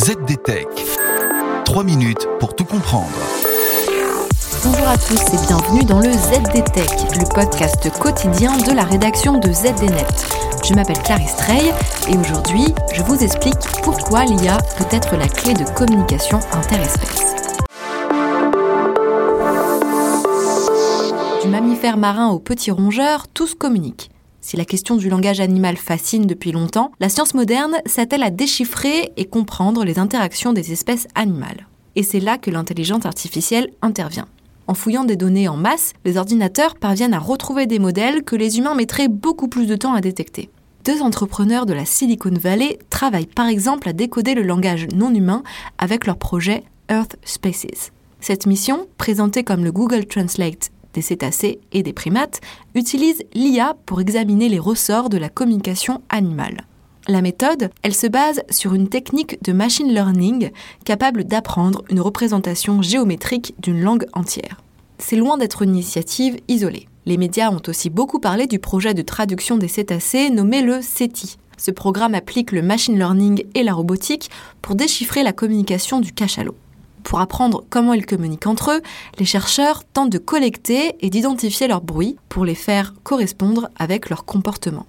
ZDTech. 3 minutes pour tout comprendre. Bonjour à tous et bienvenue dans le ZDTech, le podcast quotidien de la rédaction de ZDNet. Je m'appelle Clarisse Trey et aujourd'hui, je vous explique pourquoi l'IA peut être la clé de communication interespèce. Du mammifère marin au petit rongeur, tous communiquent. Si la question du langage animal fascine depuis longtemps, la science moderne s'attelle à déchiffrer et comprendre les interactions des espèces animales. Et c'est là que l'intelligence artificielle intervient. En fouillant des données en masse, les ordinateurs parviennent à retrouver des modèles que les humains mettraient beaucoup plus de temps à détecter. Deux entrepreneurs de la Silicon Valley travaillent par exemple à décoder le langage non humain avec leur projet Earth Spaces. Cette mission, présentée comme le Google Translate des cétacés et des primates, utilise l'IA pour examiner les ressorts de la communication animale. La méthode, elle se base sur une technique de machine learning capable d'apprendre une représentation géométrique d'une langue entière. C'est loin d'être une initiative isolée. Les médias ont aussi beaucoup parlé du projet de traduction des cétacés nommé le CETI. Ce programme applique le machine learning et la robotique pour déchiffrer la communication du cachalot. Pour apprendre comment ils communiquent entre eux, les chercheurs tentent de collecter et d'identifier leurs bruits pour les faire correspondre avec leur comportement.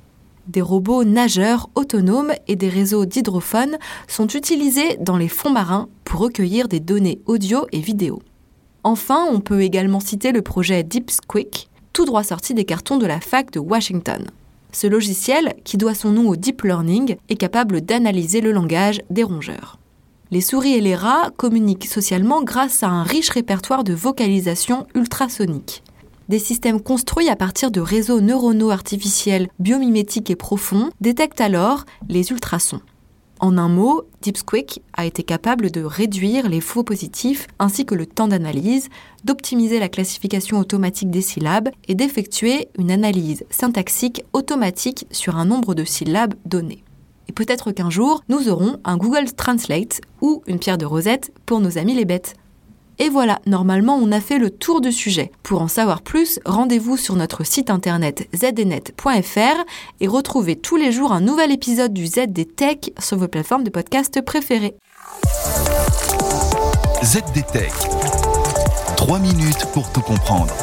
Des robots nageurs autonomes et des réseaux d'hydrophones sont utilisés dans les fonds marins pour recueillir des données audio et vidéo. Enfin, on peut également citer le projet DeepSquick, tout droit sorti des cartons de la fac de Washington. Ce logiciel, qui doit son nom au deep learning, est capable d'analyser le langage des rongeurs. Les souris et les rats communiquent socialement grâce à un riche répertoire de vocalisation ultrasonique. Des systèmes construits à partir de réseaux neuronaux artificiels biomimétiques et profonds détectent alors les ultrasons. En un mot, DeepSquick a été capable de réduire les faux positifs ainsi que le temps d'analyse, d'optimiser la classification automatique des syllabes et d'effectuer une analyse syntaxique automatique sur un nombre de syllabes donné. Et peut-être qu'un jour, nous aurons un Google Translate ou une pierre de rosette pour nos amis les bêtes. Et voilà, normalement on a fait le tour du sujet. Pour en savoir plus, rendez-vous sur notre site internet zdnet.fr et retrouvez tous les jours un nouvel épisode du ZD Tech sur vos plateformes de podcast préférées. ZD Tech. 3 minutes pour tout comprendre.